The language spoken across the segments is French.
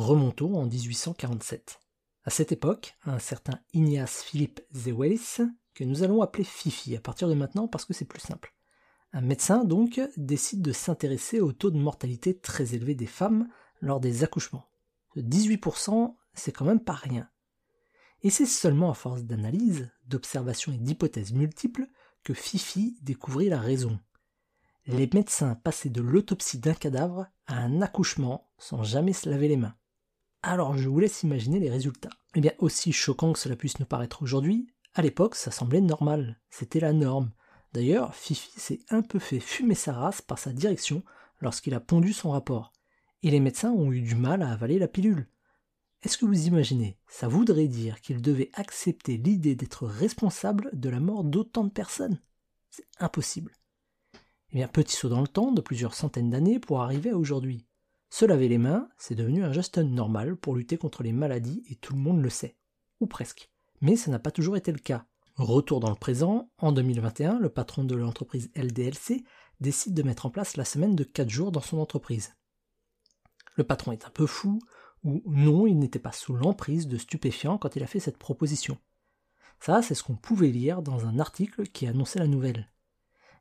Remontons en 1847. À cette époque, un certain Ignace Philippe Zewellis, que nous allons appeler Fifi à partir de maintenant parce que c'est plus simple. Un médecin, donc, décide de s'intéresser au taux de mortalité très élevé des femmes lors des accouchements. 18%, c'est quand même pas rien. Et c'est seulement à force d'analyse, d'observations et d'hypothèses multiples que Fifi découvrit la raison. Les médecins passaient de l'autopsie d'un cadavre à un accouchement sans jamais se laver les mains. Alors je vous laisse imaginer les résultats. Eh bien, aussi choquant que cela puisse nous paraître aujourd'hui, à l'époque ça semblait normal, c'était la norme. D'ailleurs, Fifi s'est un peu fait fumer sa race par sa direction lorsqu'il a pondu son rapport, et les médecins ont eu du mal à avaler la pilule. Est-ce que vous imaginez? Ça voudrait dire qu'il devait accepter l'idée d'être responsable de la mort d'autant de personnes? C'est impossible. Eh bien, petit saut dans le temps de plusieurs centaines d'années pour arriver à aujourd'hui. Se laver les mains, c'est devenu un geste normal pour lutter contre les maladies et tout le monde le sait. Ou presque. Mais ça n'a pas toujours été le cas. Retour dans le présent, en 2021, le patron de l'entreprise LDLC décide de mettre en place la semaine de 4 jours dans son entreprise. Le patron est un peu fou, ou non, il n'était pas sous l'emprise de stupéfiants quand il a fait cette proposition. Ça, c'est ce qu'on pouvait lire dans un article qui annonçait la nouvelle.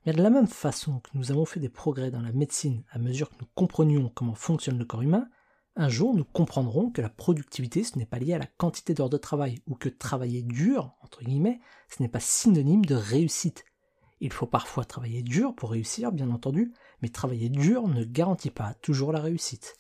Mais de la même façon que nous avons fait des progrès dans la médecine à mesure que nous comprenions comment fonctionne le corps humain, un jour nous comprendrons que la productivité ce n'est pas lié à la quantité d'heures de travail, ou que travailler dur, entre guillemets, ce n'est pas synonyme de réussite. Il faut parfois travailler dur pour réussir, bien entendu, mais travailler dur ne garantit pas toujours la réussite.